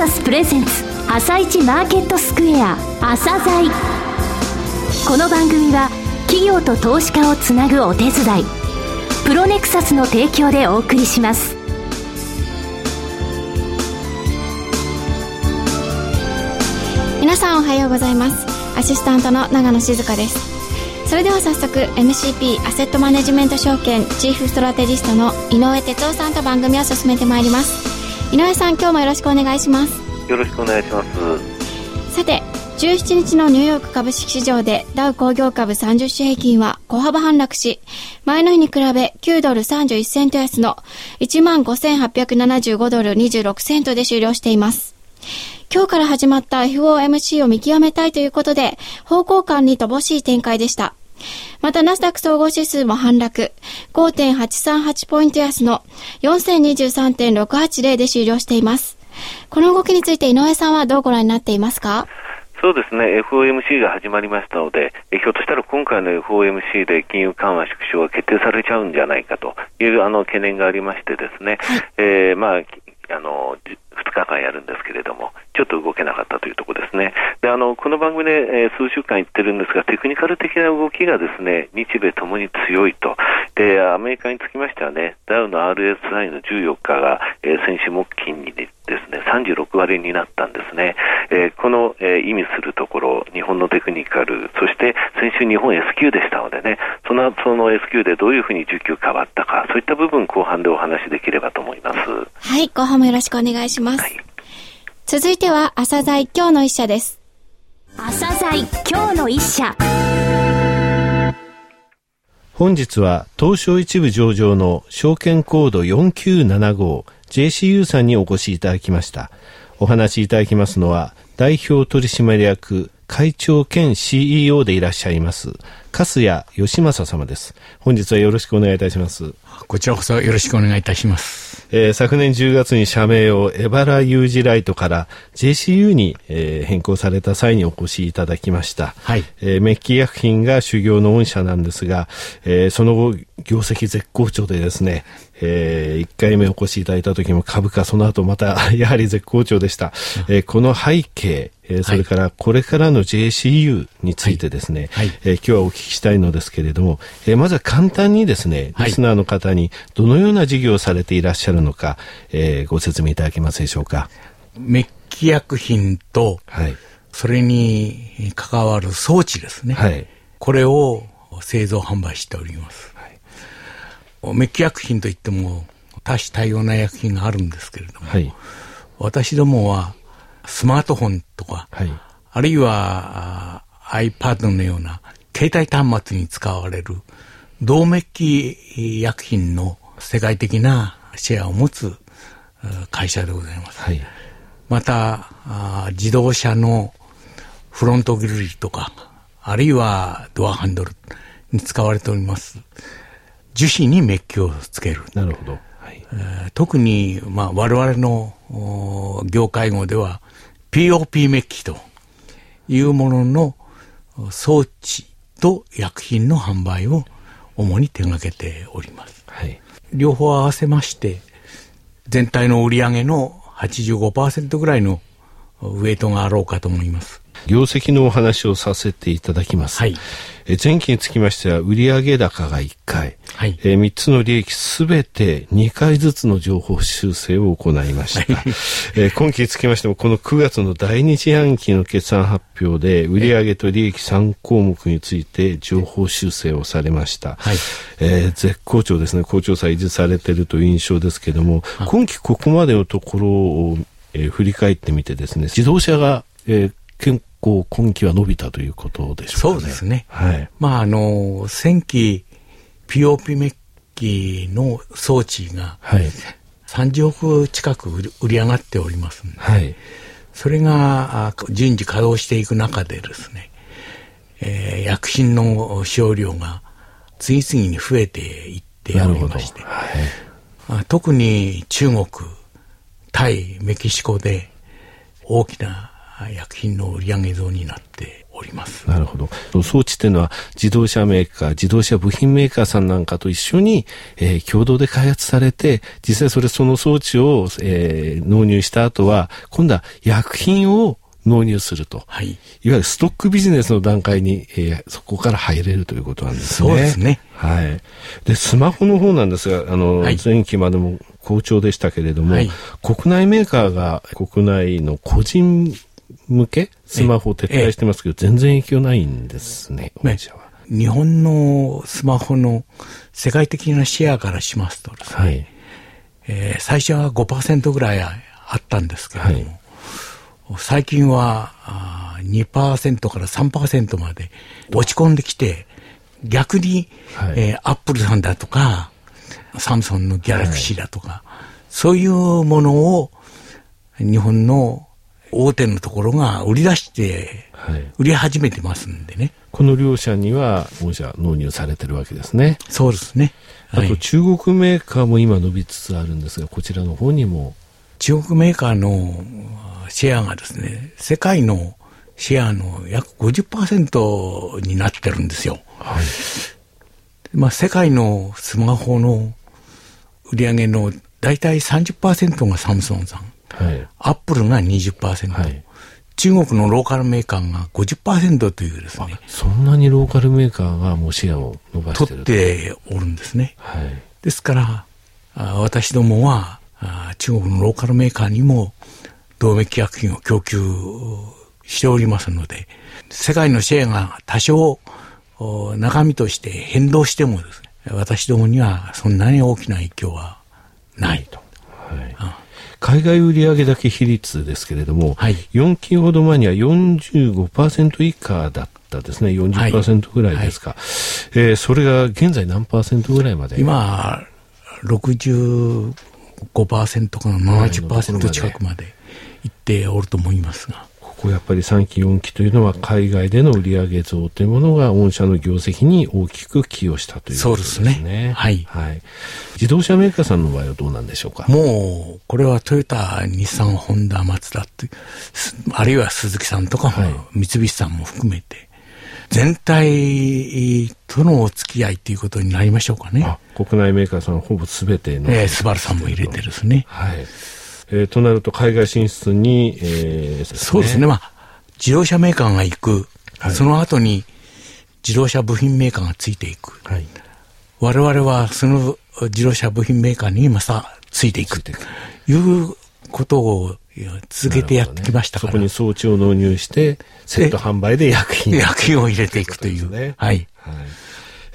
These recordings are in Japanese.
サスプレゼンツ朝一マーケットスクエア朝鮮この番組は企業と投資家をつなぐお手伝いプロネクサスの提供でお送りします。皆さんおはようございます。アシスタントの長野静香です。それでは早速 MCP アセットマネジメント証券チーフストラテジストの井上哲夫さんと番組を進めてまいります。井上さん今日もよろしくお願いしますよろしくお願いしますさて17日のニューヨーク株式市場でダウ工業株30種平均は小幅反落し、前の日に比べ9ドル31セント安の15,875ドル26セントで終了しています。今日から始まった FOMC を見極めたいということで、方向感に乏しい展開でした。また、ナスダック総合指数も反落。5.838ポイント安の4023.680で終了しています。この動きについて井上さんはどうご覧になっていますか？そうですね、FOMC が始まりましたので、ひょっとしたら今回の FOMC で金融緩和縮小が決定されちゃうんじゃないかというあの懸念がありましてですね、はい、えー、まあ、あの2日間やるんですけれども、ちょっと動けなかったというところですね。で、あの、この番組で、えー、数週間言ってるんですが、テクニカル的な動きがですね、日米ともに強いと。で、アメリカにつきましてはね、ダウの RSI の14日が、えー、先週木金にですね、36割になったんですね。えー、この、えー、意味するところ、日本のテクニカル、そして先週日本 S q でしたのでね、そのその S q でどういうふうに需給変わったか、そういった部分後半でお話しできればと思います。はい、後半もよろしくお願いします。はい、続いては、朝鮮今日の一社です。朝鮮今日の一社。本日は東証一部上場の証券コード4975 JCU さんにお越しいただきました。お話しいただきますのは代表取締役会長兼 CEO でいらっしゃいます、粕谷義正様です。本日はよろしくお願いいたします。こちらこそよろしくお願いいたします。えー、昨年10月に社名をエバラユージライトから JCU に、えー、変更された際にお越しいただきました。はい。えー、メッキ薬品が修行の御社なんですが、えー、その後、業績絶好調でですね、えー、1回目お越しいただいた時も株価その後また やはり絶好調でした。えー、この背景、えー、それからこれからの JCU についてですね、はいはい、えー、今日はお聞きしたいのですけれども、えー、まずは簡単にですね、リスナーの方にどのような事業をされていらっしゃるのか、えー、ご説明いただけますでしょうか？メッキ薬品と、はい、それに関わる装置ですね。はい、これを製造販売しております。はい、メッキ薬品といっても多種多様な薬品があるんですけれども、はい、私どもはスマートフォンとか、はい、あるいは iPad のような携帯端末に使われる動メッキ薬品の世界的なシェアを持つ会社でございます。はい、また自動車のフロントグリルとか、あるいはドアハンドルに使われております。樹脂にメッキをつける。なるほど。はいえー、特に、まあ、我々の業界語では POP メッキというものの装置と薬品の販売を主に手掛けております。はい、両方合わせまして、全体の売上の85%ぐらいのウェイトがあろうかと思います。業績のお話をさせていただきます。はい、え前期につきましては、売上高が1回、はい、え3つの利益すべて2回ずつの情報修正を行いました。はい、え今期につきましても、この9月の第2四半期の決算発表で、売上と利益3項目について情報修正をされました。はい、えー、絶好調ですね、好調さ維持されているという印象ですけども、今期ここまでのところを、えー、振り返ってみてですね、自動車が、えー、結構今期は伸びたということでしょうか、ね、そうですね。はい。まあ、あの、先期、POP メッキの装置が、はい。30億近く売り上がっておりますので、はい。それが順次稼働していく中でですね、えー、薬品の使用量が次々に増えていっておりまして、はい、特に中国、タイ、メキシコで大きな薬品の売上増になっております。なるほど。装置っていうのは自動車メーカー、自動車部品メーカーさんなんかと一緒に、えー、共同で開発されて、実際それその装置を、えー、納入した後は、今度は薬品を納入すると。はい。いわゆるストックビジネスの段階に、えー、そこから入れるということなんですね。そうですね。はい。で、スマホの方なんですが、あの、はい、前期までも好調でしたけれども、はい、国内メーカーが国内の個人向け？スマホを撤退してますけど、全然影響ないんですね、御社は。日本のスマホの世界的なシェアからしますとですね、はい。えー、最初は5%ぐらいあったんですけれども、はい、最近はあ2%から3%まで落ち込んできて、逆に、はい。えー、アップルさんだとか、サムソンのギャラクシーだとか、はい、そういうものを日本の大手のところが売り出して、売り始めてますんでね。この両社には、御社納入されてるわけですね。そうですね。あと中国メーカーも今伸びつつあるんですが、こちらの方にも。中国メーカーのシェアがですね、世界のシェアの約50%になってるんですよ。はい。まあ、世界のスマホの売り上げの大体30%がサムソンさん。はい、アップルが20%、はい、中国のローカルメーカーが50%というですね。そんなにローカルメーカーがもうシェアを伸ばしてる取っておるんですね。はい、ですから、あ私どもはあ中国のローカルメーカーにも動脈薬品を供給しておりますので、世界のシェアが多少中身として変動してもですね、私どもにはそんなに大きな影響はないと。はい海外売上高比率ですけれども、はい、4期ほど前には45%以下だったですね、40%ぐらいですか、はい、えー、それが現在何パーセントぐらいまで？今、65%から70%近くまでいっておると思いますが。ここやっぱり3期4期というのは海外での売上増というものが御社の業績に大きく寄与したということですね。そうですね。はい。はい。自動車メーカーさんの場合はどうなんでしょうか？もう、これはトヨタ、日産、ホンダ、マツダって、あるいは鈴木さんとかも、はい、三菱さんも含めて、全体とのお付き合いということになりましょうかね。国内メーカーさんほぼすべての。ええー、スバルさんも入れてですね。はい。えー、となると海外進出に、えー、そうですね、まあ、自動車メーカーが行く、はい、その後に自動車部品メーカーがついていく。はい、我々はその自動車部品メーカーにまたついていく。ということを続けてやってきましたから、ね、そこに装置を納入して、セット販売で薬品。薬品を入れていくという。ね、はい。はい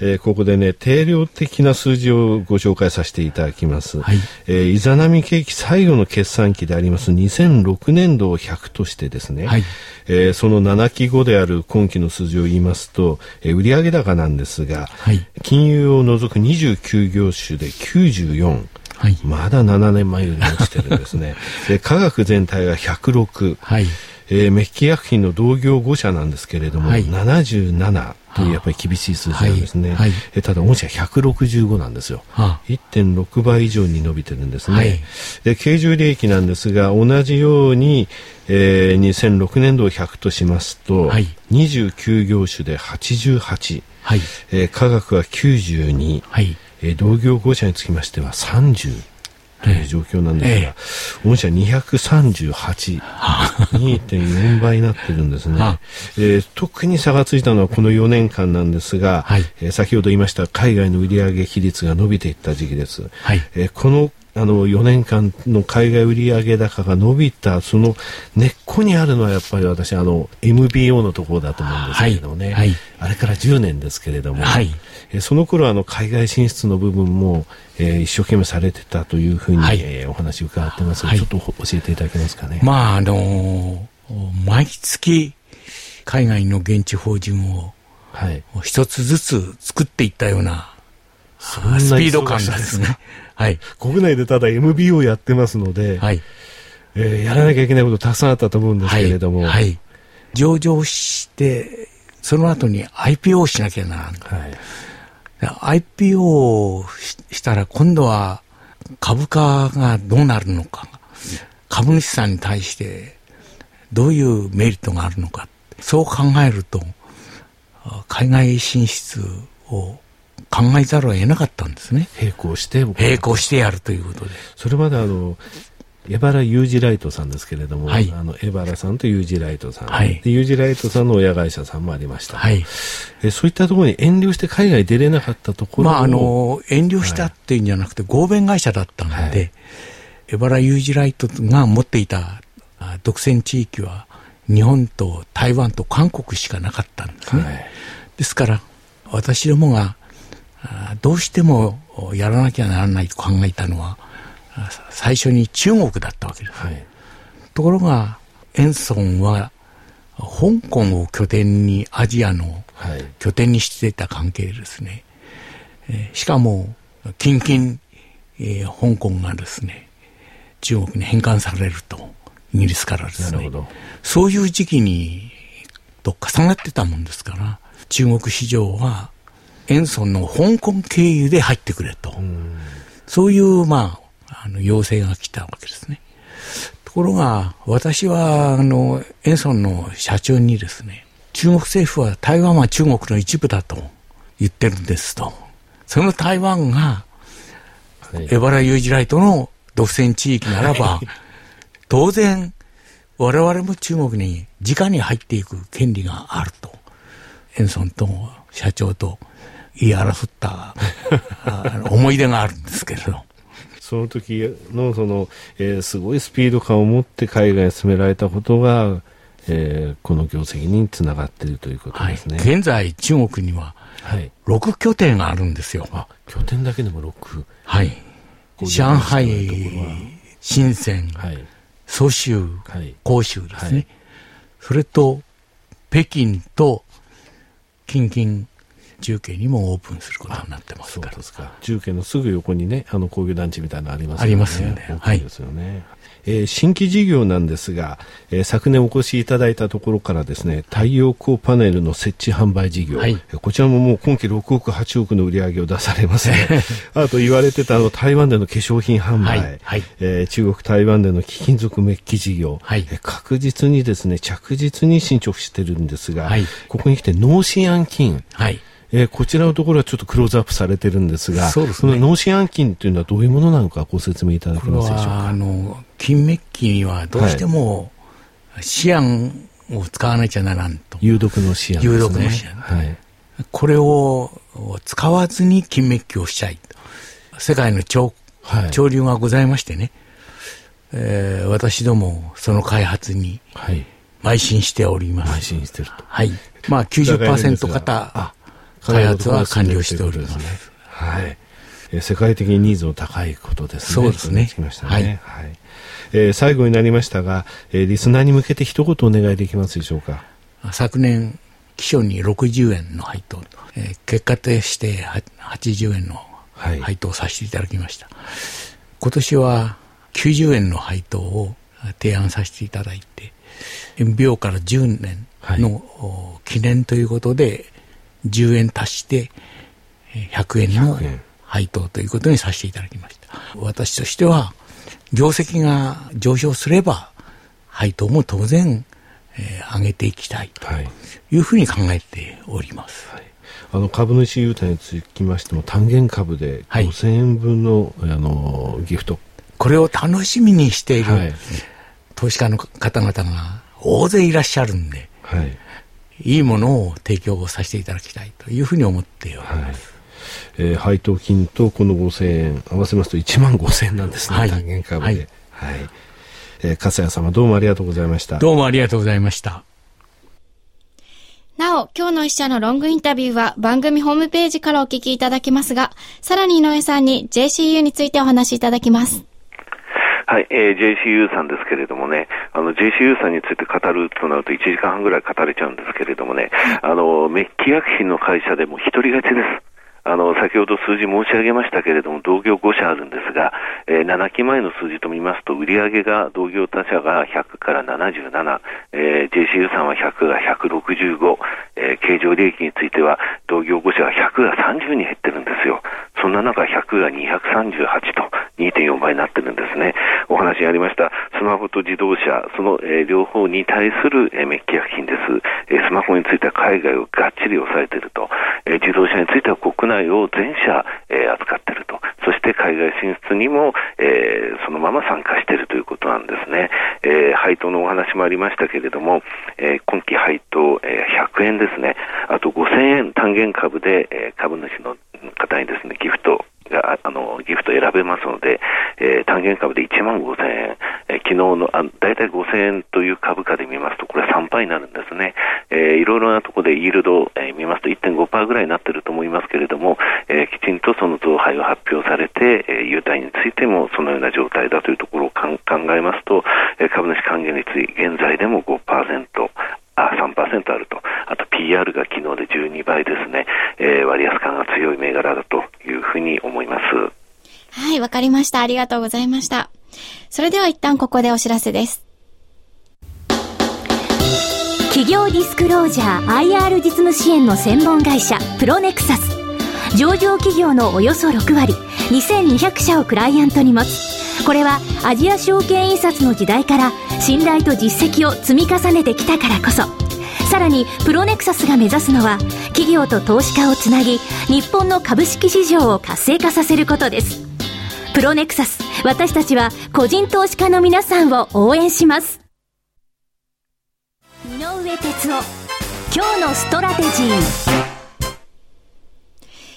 えー、ここでね、定量的な数字をご紹介させていただきます。はい。えー、イザナミ景気最後の決算期であります2006年度を100としてですね、はい。えー、その7期後である今期の数字を言いますと、えー、売上高なんですが、はい。金融を除く29業種で94。はい、まだ7年前より落ちてるんですね。で、科学全体が106。はい。えー、メッキ薬品の同業5社なんですけれども、はい、77というやっぱり厳しい数字なんですね。はい、えただ、御社165なんですよ。はあ、1.6倍以上に伸びてるんですね。はい、で、経常利益なんですが、同じように、えー、2006年度を100としますと、はい、29業種で88、はい。えー、科学は92、はい。えー、同業5社につきましては30。という状況なんですが、御社238、2.4倍になってるんですね、えー、特に差がついたのはこの4年間なんですが、はい、えー、先ほど言いました海外の売上比率が伸びていった時期です。はい、えー、このあの4年間の海外売上高が伸びたその根っこにあるのはやっぱり私あの MBO のところだと思うんですけれどもね、はい、あれから10年ですけれども、はい、えその頃あの海外進出の部分も、えー、一生懸命されてたというふうに、はい、えー、お話を伺ってますが、ちょっと教えていただけますかね。まああのー、毎月海外の現地法人を一つずつ作っていったような、スピード感ですね。はい、国内でただ MBO やってますので、はい。えー、やらなきゃいけないことたくさんあったと思うんですけれども、はい、はい、上場してその後に IPO をしなきゃならない、はい、IPO をしたら今度は株価がどうなるのか。株主さんに対してどういうメリットがあるのか。そう考えると、海外進出を考えざるを得なかったんですね。並行して並行してやるということで。それまであの、エバラユージライトさんですけれども、はい、あのエバラさんとユージライトさん、はい、ユージライトさんの親会社さんもありました、はい、えそういったところに遠慮して海外出れなかったところまあ、あの遠慮したっていうんじゃなくて、合弁会社だったので、はい、エバラユージライトが持っていた独占地域は日本と台湾と韓国しかなかったんですね。はい、ですから私どもがどうしてもやらなきゃならないと考えたのは最初に中国だったわけです。はい、ところが、エンソンは、香港を拠点に、アジアの拠点にしていた関係ですね。えしかも、近々、えー、香港がですね、中国に返還されると、イギリスからですね。そういう時期に、と重なってたもんですから、中国市場は、エンソンの香港経由で入ってくれと。そういう、まあ、あの、要請が来たわけですね。ところが、私は、あの、エンソンの社長にですね、中国政府は台湾は中国の一部だと言ってるんですと。その台湾が、エバラユージライトの独占地域ならば、当然、我々も中国に直に入っていく権利があると。エンソンと社長と言い争った 思い出があるんですけれど。その時のその、えー、すごいスピード感を持って海外へ進められたことが、えー、この業績につながっているということですね。はい、現在、中国には、6拠点があるんですよ。あ、拠点だけでも6。はい。上海、深セン、はい、蘇州、はい、広州ですね。はい、それと、北京と、近々、重慶にもオープンすることになってますから。そうですか。重慶のすぐ横にね、あの工業団地みたいなのありますよね。ありますよね。はい。ですよね。えー、新規事業なんですが、えー、昨年お越しいただいたところからですね、太陽光パネルの設置販売事業、はい、こちらももう今期6億、8億の売り上げを出されますね。あと言われてたあの台湾での化粧品販売、はいはい、えー、中国、台湾での貴金属メッキ事業、はい、え確実にですね、着実に進捗してるんですが、はい、ここに来て脳死暗菌、はいえー、こちらのところはちょっとクローズアップされてるんですが、そうですね、脳死暗菌というのはどういうものなのかご説明いただけますでしょうか？あの、金メッキにはどうしても、シアンを使わなきゃならんと。有毒のシアン、ね、有毒のシアン。はい。これを使わずに金メッキをしたいと。世界の潮,、はい、潮流がございましてね、えー、私どもその開発に邁進しております。邁進してると。はい。まあ90%方開発は完了しております。はい。世界的にニーズの高いことですね。そうですね。ねはい。はい。えー、最後になりましたが、えー、リスナーに向けて一言お願いできますでしょうか？昨年、基礎に60円の配当、えー、結果として80円の配当をさせていただきました。はい、今年は90円の配当を提案させていただいて、秒から10年の、記念ということで、10円足して100円の配当ということにさせていただきました。私としては、業績が上昇すれば、配当も当然、えー、上げていきたいとい。うふうに考えております。はい、あの株主優待につきましても単元株で5000円分のはい、あのギフト。これを楽しみにしている、はい、投資家の方々が大勢いらっしゃるんで、はい、いいものを提供させていただきたいというふうに思っております。はいえー、配当金とこの5000円合わせますと1万5000円なんですね、はい、単元株で。はい、はい、えー、笠谷様どうもありがとうございました。どうもありがとうございました。なお、今日の一社のロングインタビューは番組ホームページからお聞きいただけますが、さらに井上さんに JCU についてお話しいただきます。はい、えー、JCU さんですけれどもね、あの、JCU さんについて語るとなると1時間半ぐらい語れちゃうんですけれどもね、あの、メッキ薬品の会社でも一人勝ちです。あの、先ほど数字申し上げましたけれども、同業5社あるんですが、えー、7期前の数字と見ますと、売上が同業他社が100から77、えー、JCU さんは100が165、えー、経常利益については、同業5社が100が30に減ってるんですよ。そんな中、100が238と2.4倍になってるんですね。お話にありました、スマホと自動車、その、えー、両方に対する、えー、メッキ薬品です。えー、スマホについては海外をがっちり抑えていると、えー、自動車については国内を全社、えー、扱っていると、そして海外進出にも、えー、そのまま参加しているということなんですね。えー、配当のお話もありましたけれども、えー、今期配当、えー、100円ですね。あと5000円単元株で、えー、株主の方にですね、ギフトが、あの、ギフト選べますので、えー、単元株で1万5000円、えー、昨日の、あ大体5000円という株価で見ますと、これ3倍になるんですね。えー、いろいろなところでイールド、えー、見ますと1.5%ぐらいになっていると思いますけれども、えー、きちんとその増配を発表されて、えー、優待についてもそのような状態だというところを考えますと、えー、株主還元率、現在でも5%、あ、3%ある。PR が昨日で12倍ですね。えー、割安感が強い銘柄だというふうに思います。はい、わかりました。ありがとうございました。それでは一旦ここでお知らせです。企業ディスクロージャー IR 実務支援の専門会社プロネクサス上場企業のおよそ6割2200社をクライアントに持つこれはアジア証券印刷の時代から信頼と実績を積み重ねてきたからこそさらにプロネクサスが目指すのは企業と投資家をつなぎ日本の株式市場を活性化させることです。プロネクサス私たちは個人投資家の皆さんを応援します。井上哲夫今日のストラテジー。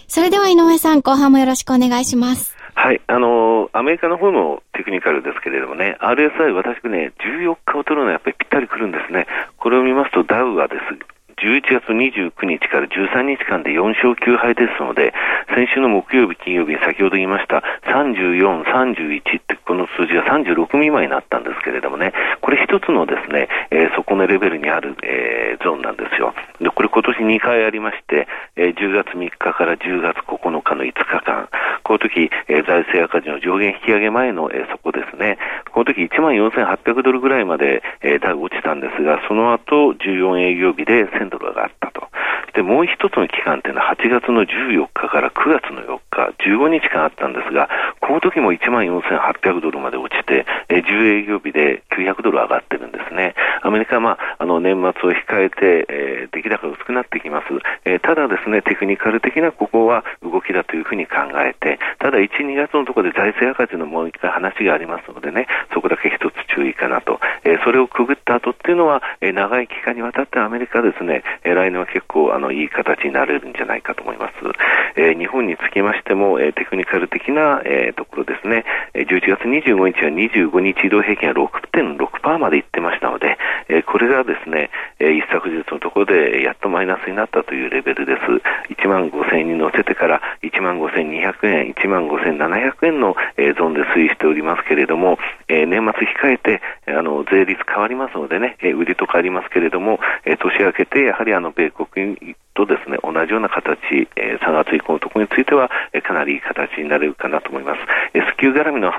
それでは井上さん後半もよろしくお願いします。はい、あのアメリカの方のテクニカルですけれどもね、RSI、私ね、14日を取るのはやっぱりぴったりくるんですね。これを見ますと、ダウはです11月29日から13日間で4勝9敗ですので、先週の木曜日、金曜日に先ほど言いました、34、31ってこの数字が36未満になったんですけれどもね、これ一つのですね、えー、底値レベルにある、えー、ゾーンなんですよ。で、これ今年2回ありまして、えー、10月3日から10月9日の5日間、この時、えー、財政赤字の上限引き上げ前の、えー、底ですね、この時1万4800ドルぐらいまで、えー、落ちたんですが、その後14営業日でドル上がったと。で、もう一つの期間っていうのは8月の14日から9月の4日、15日間あったんですが、この時も1万4800ドルまで落ちて、えー、10営業日で900ドル上がってるんですね。アメリカは、まあ、あの年末を控えて、えー、出来高が薄くなってきます。えー、ただですね、テクニカル的なここは動きだというふうに考えて、ただ1、2月のところで財政赤字のもう一回話がありますのでね、そこだけ一つ注意かなと。えー、それをくぐった後っていうのは、えー、長い期間にわたってアメリカですね、えー、来年は結構あのいい形になれるんじゃないかと思います。えー、日本につきましても、えー、テクニカル的な、えー、ところですね、11月25日は25日移動平均は6.6%までいってましたので、これがですね、一昨日のところでやっとマイナスになったというレベルです。1万5000円に乗せてから1万5200円、1万5700円の、ゾーンで推移しておりますけれども、年末控えて、あの、税率変わりますのでね、売りとかありますけれども、年明けて、やはりあの、米国とですね、同じような形、えー、3月以降のところについては、えー、かなりいい形になれるかなと思います。S q 絡みの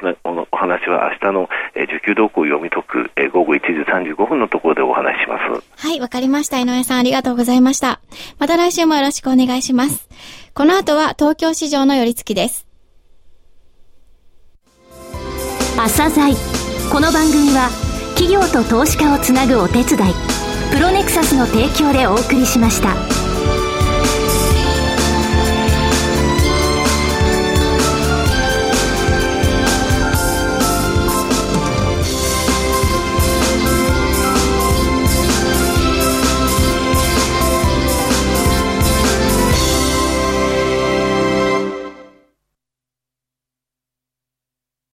お話は明日の、えー、受給動向を読み解く、えー、午後1時35分のところでお話します。はい、わかりました。井上さんありがとうございました。また来週もよろしくお願いします。この後は東京市場の寄り付きです。朝鮮この番組は企業と投資家をつなぐお手伝いプロネクサスの提供でお送りしました。